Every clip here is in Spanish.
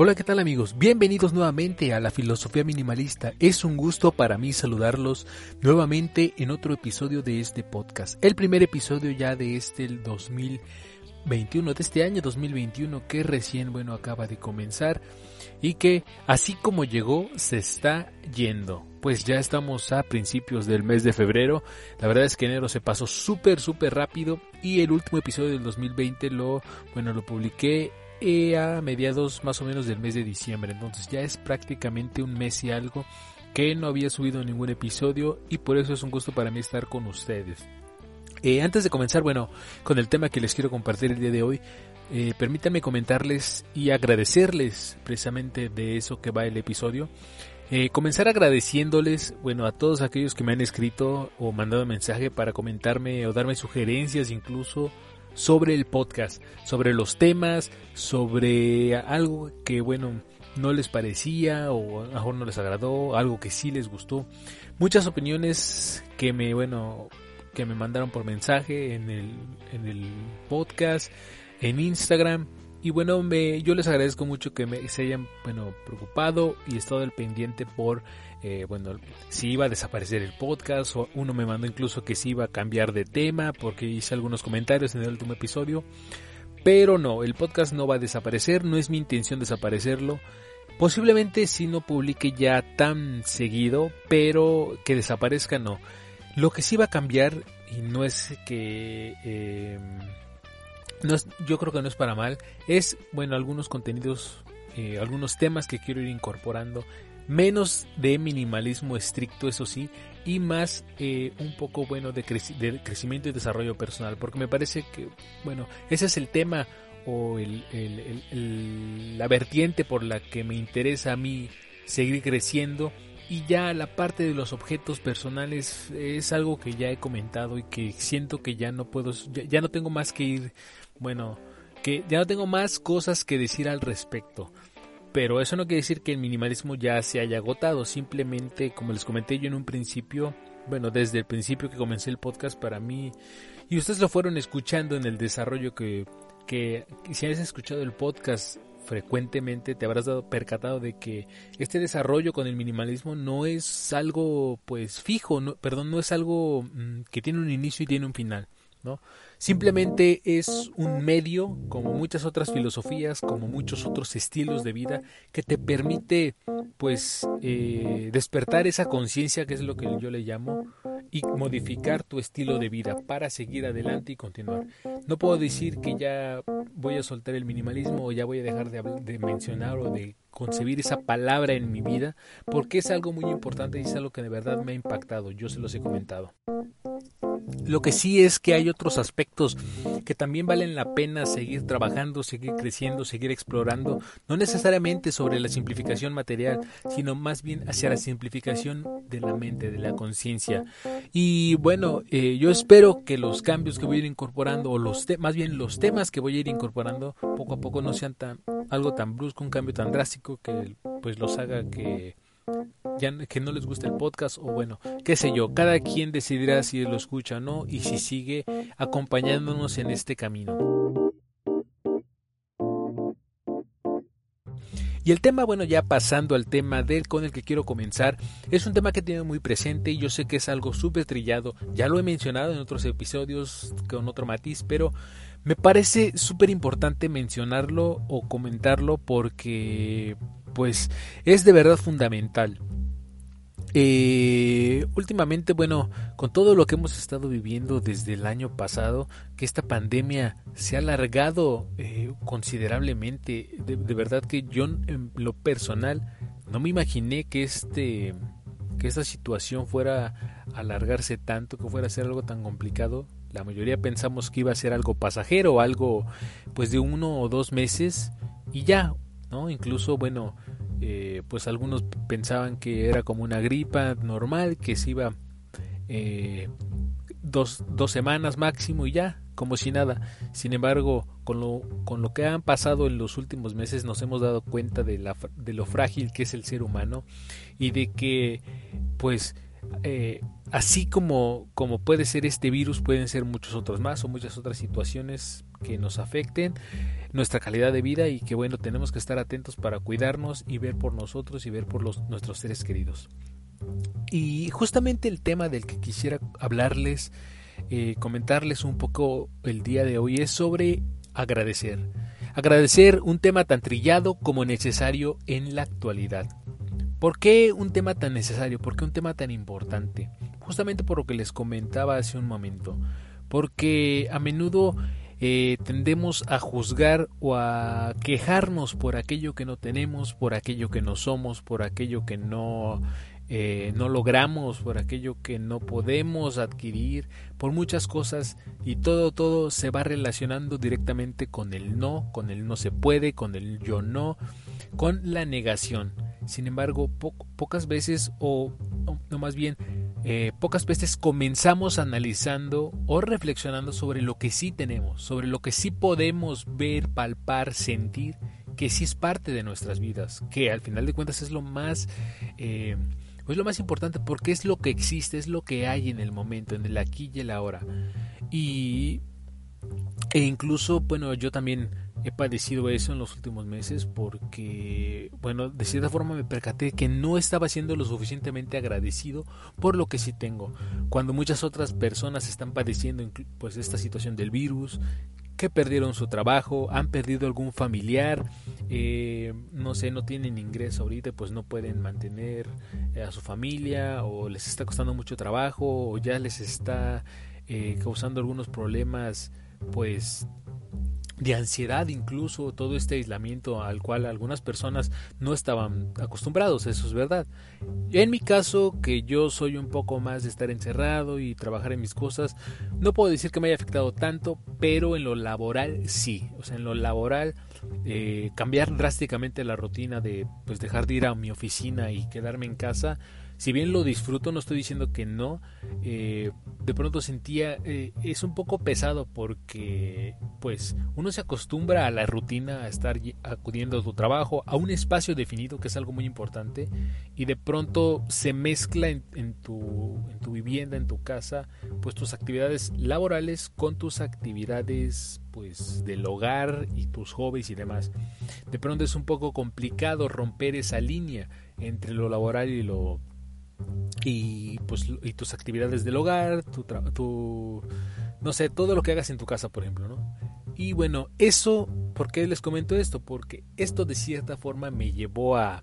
Hola, ¿qué tal amigos? Bienvenidos nuevamente a la filosofía minimalista. Es un gusto para mí saludarlos nuevamente en otro episodio de este podcast. El primer episodio ya de este 2021, de este año 2021 que recién, bueno, acaba de comenzar y que así como llegó, se está yendo. Pues ya estamos a principios del mes de febrero. La verdad es que enero se pasó súper, súper rápido y el último episodio del 2020 lo, bueno, lo publiqué a mediados más o menos del mes de diciembre. Entonces ya es prácticamente un mes y algo que no había subido ningún episodio y por eso es un gusto para mí estar con ustedes. Eh, antes de comenzar, bueno, con el tema que les quiero compartir el día de hoy, eh, permítanme comentarles y agradecerles precisamente de eso que va el episodio. Eh, comenzar agradeciéndoles, bueno, a todos aquellos que me han escrito o mandado mensaje para comentarme o darme sugerencias incluso sobre el podcast, sobre los temas, sobre algo que, bueno, no les parecía o a lo mejor no les agradó, algo que sí les gustó. Muchas opiniones que me, bueno, que me mandaron por mensaje en el, en el podcast, en Instagram. Y bueno, me, yo les agradezco mucho que me, se hayan bueno, preocupado y estado al pendiente por eh, bueno, si iba a desaparecer el podcast, o uno me mandó incluso que si iba a cambiar de tema porque hice algunos comentarios en el último episodio. Pero no, el podcast no va a desaparecer, no es mi intención desaparecerlo. Posiblemente si no publique ya tan seguido, pero que desaparezca no. Lo que sí va a cambiar, y no es que... Eh, no es, yo creo que no es para mal, es, bueno, algunos contenidos, eh, algunos temas que quiero ir incorporando menos de minimalismo estricto, eso sí, y más eh, un poco bueno de, crecimiento y desarrollo personal, porque me parece que, bueno, ese es el tema o el, la vertiente por la que me interesa a mí seguir creciendo y ya la parte de los objetos personales es algo que ya he comentado y que siento que ya no puedo, ya no tengo más que ir, bueno, que ya no tengo más cosas que decir al respecto. Pero eso no quiere decir que el minimalismo ya se haya agotado, simplemente como les comenté yo en un principio, bueno, desde el principio que comencé el podcast para mí, y ustedes lo fueron escuchando en el desarrollo que, que si has escuchado el podcast frecuentemente te habrás dado percatado de que este desarrollo con el minimalismo no es algo pues fijo, no, perdón, no es algo mm, que tiene un inicio y tiene un final, ¿no? Simplemente es un medio, como muchas otras filosofías, como muchos otros estilos de vida, que te permite, pues, eh, despertar esa conciencia, que es lo que yo le llamo, y modificar tu estilo de vida para seguir adelante y continuar. No puedo decir que ya voy a soltar el minimalismo o ya voy a dejar de, de mencionar o de concebir esa palabra en mi vida, porque es algo muy importante y es algo que de verdad me ha impactado. Yo se los he comentado. Lo que sí es que hay otros aspectos que también valen la pena seguir trabajando, seguir creciendo, seguir explorando, no necesariamente sobre la simplificación material, sino más bien hacia la simplificación de la mente, de la conciencia. Y bueno, eh, yo espero que los cambios que voy a ir incorporando, o los más bien los temas que voy a ir incorporando, poco a poco no sean tan, algo tan brusco, un cambio tan drástico que pues los haga que ya que no les gusta el podcast o bueno, qué sé yo, cada quien decidirá si lo escucha o no y si sigue acompañándonos en este camino. Y el tema, bueno, ya pasando al tema del con el que quiero comenzar, es un tema que tiene muy presente y yo sé que es algo súper trillado, ya lo he mencionado en otros episodios con otro matiz, pero me parece súper importante mencionarlo o comentarlo porque pues es de verdad fundamental. Eh, últimamente, bueno, con todo lo que hemos estado viviendo desde el año pasado, que esta pandemia se ha alargado eh, considerablemente, de, verdad que yo en lo personal no me imaginé que este que esta situación fuera a alargarse tanto, que fuera a ser algo tan complicado. La mayoría pensamos que iba a ser algo pasajero, algo pues de uno o dos meses y ya, ¿no? Incluso, bueno, eh, pues algunos pensaban que era como una gripa normal, que se iba eh, dos, dos, semanas máximo y ya, como si nada. Sin embargo, con lo, con lo que han pasado en los últimos meses nos hemos dado cuenta de, la, de lo frágil que es el ser humano y de que, pues, eh, así como, como puede ser este virus, pueden ser muchos otros más o muchas otras situaciones que nos afecten nuestra calidad de vida y que bueno, tenemos que estar atentos para cuidarnos y ver por nosotros y ver por los, nuestros seres queridos. Y justamente el tema del que quisiera hablarles, eh, comentarles un poco el día de hoy es sobre agradecer. Agradecer un tema tan trillado como necesario en la actualidad. ¿Por qué un tema tan necesario? ¿Por qué un tema tan importante? Justamente por lo que les comentaba hace un momento. Porque a menudo eh, tendemos a juzgar o a quejarnos por aquello que no tenemos, por aquello que no somos, por aquello que no, eh, no logramos, por aquello que no podemos adquirir, por muchas cosas y todo, todo se va relacionando directamente con el no, con el no se puede, con el yo no, con la negación. Sin embargo, pocas veces, o no más bien, eh, pocas veces comenzamos analizando o reflexionando sobre lo que sí tenemos, sobre lo que sí podemos ver, palpar, sentir, que sí es parte de nuestras vidas, que al final de cuentas es lo más... Eh, pues lo más importante porque es lo que existe, es lo que hay en el momento, en el aquí y el ahora. Y e incluso, bueno, yo también he padecido eso en los últimos meses porque, bueno, de cierta forma me percaté que no estaba siendo lo suficientemente agradecido por lo que sí tengo. Cuando muchas otras personas están padeciendo pues esta situación del virus, que perdieron su trabajo, han perdido algún familiar, eh, no sé, no tienen ingreso ahorita, pues no pueden mantener eh, a su familia o les está costando mucho trabajo o ya les está eh, causando algunos problemas, pues de ansiedad incluso todo este aislamiento al cual algunas personas no estaban acostumbrados, eso es verdad. En mi caso, que yo soy un poco más de estar encerrado y trabajar en mis cosas, no puedo decir que me haya afectado tanto, pero en lo laboral sí, o sea, en lo laboral eh, cambiar drásticamente la rutina de pues dejar de ir a mi oficina y quedarme en casa si bien lo disfruto, no estoy diciendo que no, eh, de pronto sentía, eh, es un poco pesado porque pues uno se acostumbra a la rutina, a estar acudiendo a tu trabajo, a un espacio definido, que es algo muy importante, y de pronto se mezcla en, tu, en tu vivienda, en tu casa, pues tus actividades laborales con tus actividades pues del hogar y tus hobbies y demás. De pronto es un poco complicado romper esa línea entre lo laboral y lo y pues y tus actividades del hogar, tu, tu no sé, todo lo que hagas en tu casa, por ejemplo, ¿no? Y bueno, eso, ¿por qué les comento esto? Porque esto de cierta forma me llevó a,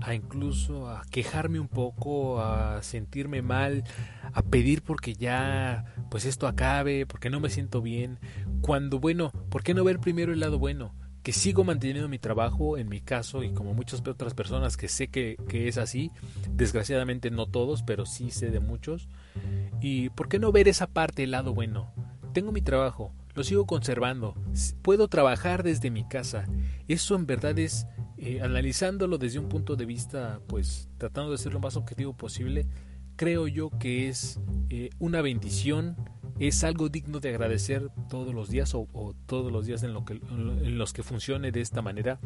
a incluso a quejarme un poco, a sentirme mal, a pedir porque ya pues esto acabe, porque no me siento bien, cuando bueno, ¿por qué no ver primero el lado bueno? Que sigo manteniendo mi trabajo en mi caso y como muchas otras personas que sé que, es así, desgraciadamente no todos, pero sí sé de muchos. ¿Y por qué no ver esa parte, el lado bueno? Tengo mi trabajo, lo sigo conservando, puedo trabajar desde mi casa. Eso en verdad es, eh, analizándolo desde un punto de vista, pues tratando de ser lo más objetivo posible, creo yo que es eh, una bendición es algo digno de agradecer todos los días o, todos los días en, lo que, en los que funcione de esta manera.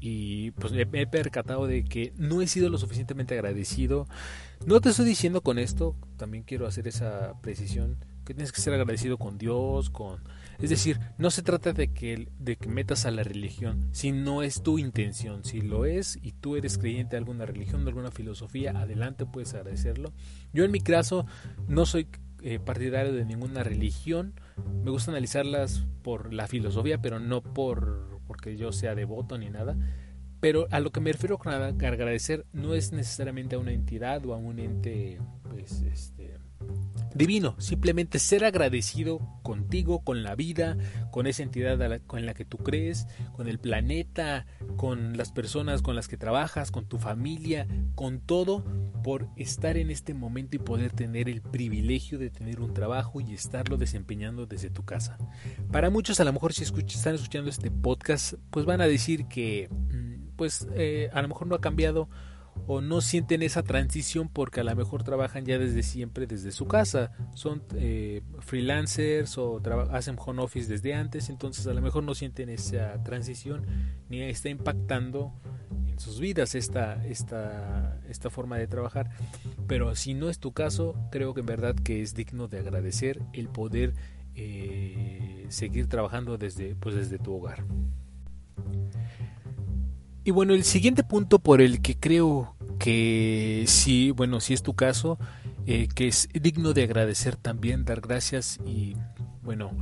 Y pues me, he percatado de que no he sido lo suficientemente agradecido. No te estoy diciendo con esto también quiero hacer esa precisión que tienes que ser agradecido con Dios con es decir no se trata de que de que metas a la religión si no es tu intención si lo es y tú eres creyente de alguna religión de alguna filosofía adelante puedes agradecerlo. Yo en mi caso no soy eh, partidario de ninguna religión. Me gusta analizarlas por la filosofía, pero no por porque yo sea devoto ni nada. Pero a lo que me refiero con agradecer no es necesariamente a una entidad o a un ente pues, este, divino, simplemente ser agradecido contigo, con la vida, con esa entidad con la que tú crees, con el planeta, con las personas con las que trabajas, con tu familia, con todo, por estar en este momento y poder tener el privilegio de tener un trabajo y estarlo desempeñando desde tu casa. Para muchos a lo mejor si están escuchando este podcast, pues van a decir que mm, pues eh, a lo mejor no ha cambiado o no sienten esa transición porque a lo mejor trabajan ya desde siempre desde su casa, son eh, freelancers o hacen home office desde antes, entonces a lo mejor no sienten esa transición ni está impactando en sus vidas esta, esta, esta forma de trabajar. Pero si no es tu caso, creo que en verdad que es digno de agradecer el poder eh, seguir trabajando desde, pues desde tu hogar. Y bueno, el siguiente punto por el que creo que sí, bueno, si es tu caso, eh, que es digno de agradecer también, dar gracias y, bueno,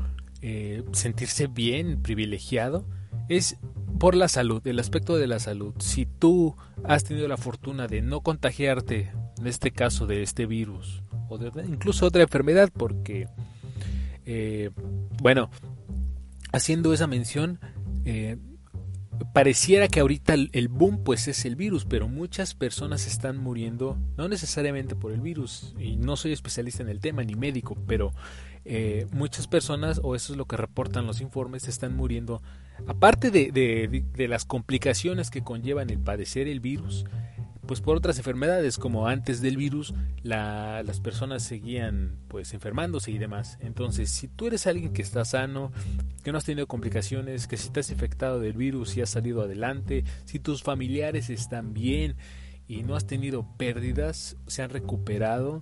eh, sentirse bien, privilegiado, es por la salud, el aspecto de la salud. Si tú has tenido la fortuna de no contagiarte, en este caso de este virus, o de incluso otra enfermedad, porque, eh, bueno, haciendo esa mención, eh, pareciera que ahorita el, boom pues es el virus, pero muchas personas están muriendo, no necesariamente por el virus, y no soy especialista en el tema ni médico, pero eh, muchas personas, o eso es lo que reportan los informes, están muriendo, aparte de, de las complicaciones que conllevan el padecer el virus, pues por otras enfermedades como antes del virus las personas seguían pues enfermándose y demás entonces si tú eres alguien que está sano que no has tenido complicaciones que si estás infectado del virus y has salido adelante si tus familiares están bien y no has tenido pérdidas, se han recuperado,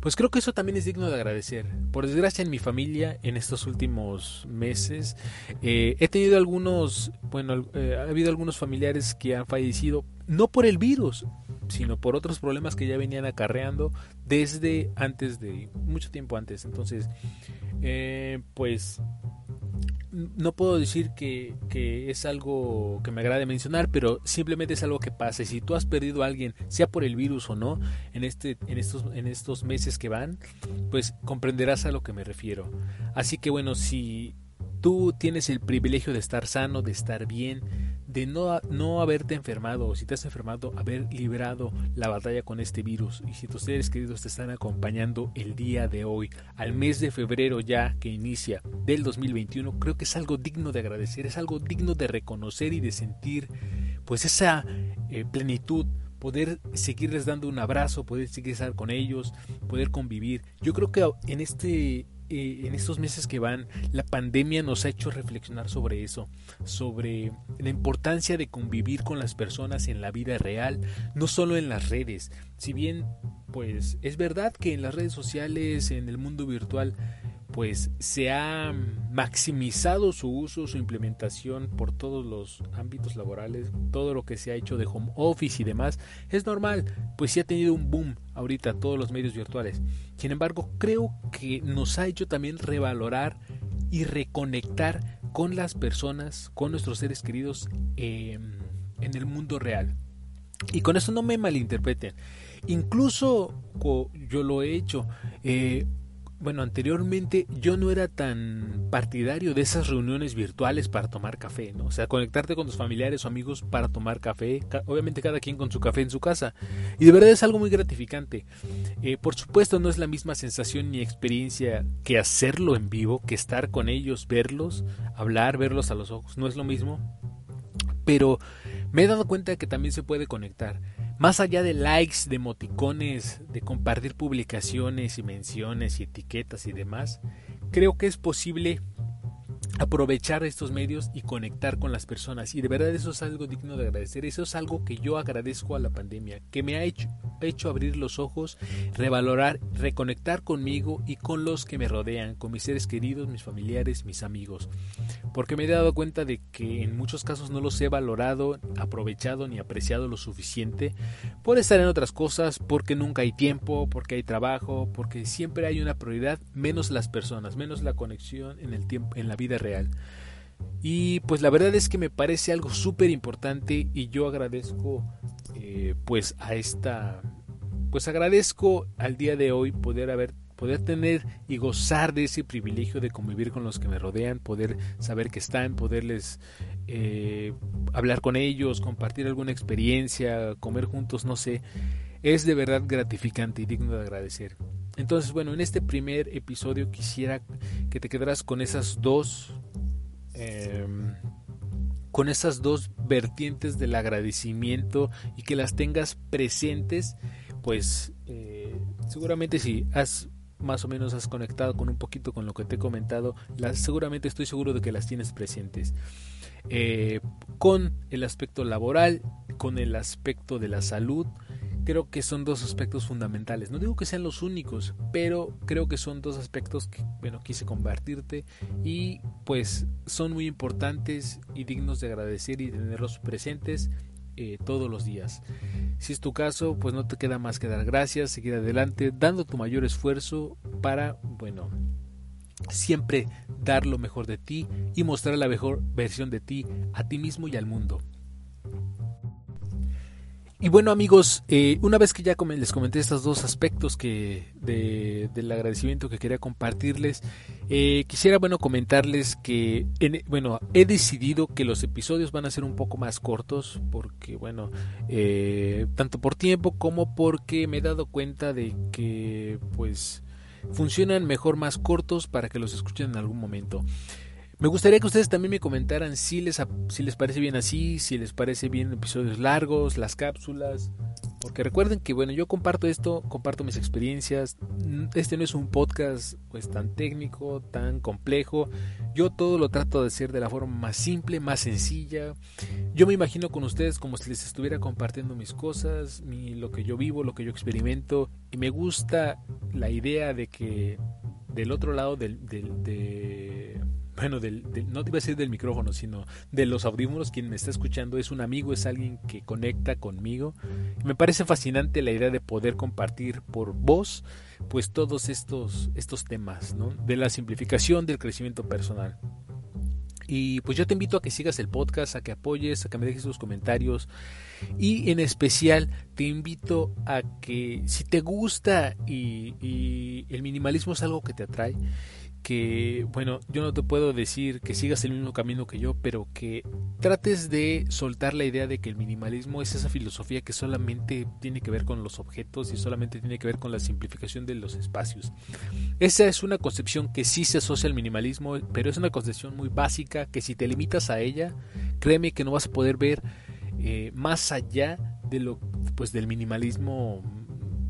pues creo que eso también es digno de agradecer. Por desgracia en mi familia, en estos últimos meses, eh, he tenido algunos, bueno, eh, ha habido algunos familiares que han fallecido, no por el virus, sino por otros problemas que ya venían acarreando desde antes de, mucho tiempo antes. Entonces, eh, pues no puedo decir que, es algo que me agrade mencionar, pero simplemente es algo que pasa. Si tú has perdido a alguien, sea por el virus o no, en, este, en, estos, en estos meses que van, pues comprenderás a lo que me refiero. Así que bueno, si tú tienes el privilegio de estar sano, de estar bien, de no, no haberte enfermado o si te has enfermado, haber librado la batalla con este virus y si tus seres queridos te están acompañando el día de hoy, al mes de febrero ya que inicia del 2021, creo que es algo digno de agradecer, es algo digno de reconocer y de sentir pues esa eh, plenitud poder seguirles dando un abrazo, poder seguir estar con ellos, poder convivir. Yo creo que en este en estos meses que van, la pandemia nos ha hecho reflexionar sobre eso, sobre la importancia de convivir con las personas en la vida real, no solo en las redes. Si bien, pues es verdad que en las redes sociales, en el mundo virtual, pues se ha maximizado su uso, su implementación por todos los ámbitos laborales, todo lo que se ha hecho de home office y demás, es normal, pues sí ha tenido un boom ahorita todos los medios virtuales. Sin embargo, creo que nos ha hecho también revalorar y reconectar con las personas, con nuestros seres queridos em, en el mundo real. Y con eso no me malinterpreten. Incluso yo lo he hecho. Eh, bueno, anteriormente yo no era tan partidario de esas reuniones virtuales para tomar café, ¿no? O sea, conectarte con tus familiares o amigos para tomar café, obviamente cada quien con su café en su casa. Y de verdad es algo muy gratificante. Eh, por supuesto no es la misma sensación ni experiencia que hacerlo en vivo, que estar con ellos, verlos, hablar, verlos a los ojos, no es lo mismo. Pero me he dado cuenta que también se puede conectar. Más allá de likes, de emoticones, de compartir publicaciones y menciones y etiquetas y demás, creo que es posible aprovechar estos medios y conectar con las personas. Y de verdad eso es algo digno de agradecer. Eso es algo que yo agradezco a la pandemia, que me ha hecho, hecho abrir los ojos, revalorar, reconectar conmigo y con los que me rodean, con mis seres queridos, mis familiares, mis amigos. Porque me he dado cuenta de que en muchos casos no los he valorado, aprovechado ni apreciado lo suficiente por estar en otras cosas, porque nunca hay tiempo, porque hay trabajo, porque siempre hay una prioridad, menos las personas, menos la conexión en el tiempo, en la vida real y pues la verdad es que me parece algo súper importante y yo agradezco eh, pues a esta, pues agradezco al día de hoy poder haber poder tener y gozar de ese privilegio de convivir con los que me rodean, poder saber que están, poderles eh, hablar con ellos, compartir alguna experiencia, comer juntos, no sé, es de verdad gratificante y digno de agradecer. Entonces, bueno, en este primer episodio quisiera que te quedaras con esas dos Em, con esas dos vertientes del agradecimiento y que las tengas presentes, pues eh, seguramente si has más o menos has conectado con un poquito con lo que te he comentado, las, seguramente estoy seguro de que las tienes presentes. Eh, con el aspecto laboral, con el aspecto de la salud, creo que son dos aspectos fundamentales. No digo que sean los únicos, pero creo que son dos aspectos que, bueno, quise compartirte y pues son muy importantes y dignos de agradecer y tenerlos presentes eh, todos los días. Si es tu caso, pues no te queda más que dar gracias, seguir adelante, dando tu mayor esfuerzo para, bueno, siempre dar lo mejor de ti y mostrar la mejor versión de ti a ti mismo y al mundo. Y bueno amigos, eh, una vez que ya les comenté estos dos aspectos que del agradecimiento que quería compartirles, eh, quisiera bueno comentarles que bueno he decidido que los episodios van a ser un poco más cortos porque bueno eh, tanto por tiempo como porque me he dado cuenta de que pues funcionan mejor más cortos para que los escuchen en algún momento. Me gustaría que ustedes también me comentaran si les, si les parece bien así, si les parece bien episodios largos, las cápsulas. Porque recuerden que, bueno, yo comparto esto, comparto mis experiencias. Este no es un podcast pues tan técnico, tan complejo. Yo todo lo trato de hacer de la forma más simple, más sencilla. Yo me imagino con ustedes como si les estuviera compartiendo mis cosas, lo que yo vivo, lo que yo experimento. Y me gusta la idea de que del otro lado del de bueno, no te iba a decir del micrófono, sino de los audífonos, quien me está escuchando es un amigo, es alguien que conecta conmigo. Me parece fascinante la idea de poder compartir por voz, pues todos estos, estos temas, ¿no? De la simplificación, del crecimiento personal. Y pues yo te invito a que sigas el podcast, a que apoyes, a que me dejes tus comentarios. Y en especial te invito a que si te gusta y el minimalismo es algo que te atrae, que, bueno, yo no te puedo decir que sigas el mismo camino que yo, pero que trates de soltar la idea de que el minimalismo es esa filosofía que solamente tiene que ver con los objetos y solamente tiene que ver con la simplificación de los espacios. Esa es una concepción que sí se asocia al minimalismo, pero es una concepción muy básica que si te limitas a ella, créeme que no vas a poder ver eh, más allá de lo pues del minimalismo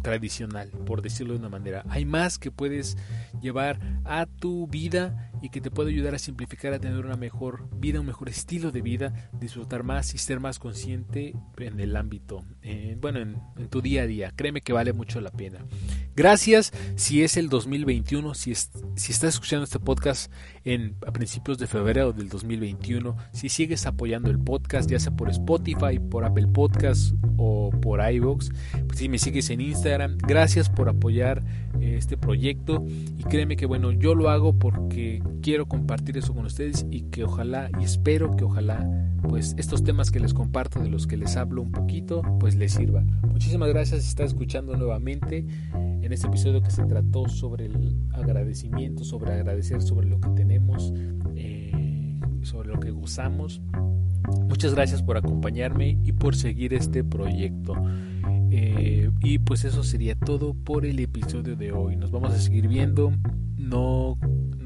tradicional, por decirlo de una manera. Hay más que puedes llevar a tu vida y que te puede ayudar a simplificar, a tener una mejor vida, un mejor estilo de vida, disfrutar más y ser más consciente en el ámbito, bueno, en, tu día a día. Créeme que vale mucho la pena. Gracias si es el 2021, si, si estás escuchando este podcast en, a principios de febrero del 2021, si sigues apoyando el podcast, ya sea por Spotify, por Apple Podcasts o por iVoox, pues si me sigues en Instagram, gracias por apoyar eh, este proyecto y créeme que bueno, yo lo hago porque quiero compartir eso con ustedes y que ojalá y espero que ojalá pues estos temas que les comparto, de los que les hablo un poquito, pues les sirvan. Muchísimas gracias si estás escuchando nuevamente en este episodio que se trató sobre el agradecimiento, sobre agradecer sobre lo que tenemos, eh, sobre lo que gozamos. Muchas gracias por acompañarme y por seguir este proyecto. Eh, y pues eso sería todo por el episodio de hoy. Nos vamos a seguir viendo. No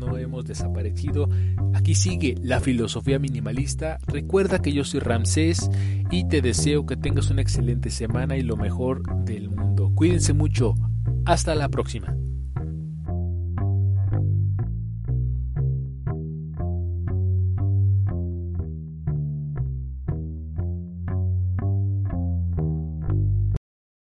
no hemos desaparecido. Aquí sigue la filosofía minimalista. Recuerda que yo soy Ramsés y te deseo que tengas una excelente semana y lo mejor del mundo. Cuídense mucho. Hasta la próxima.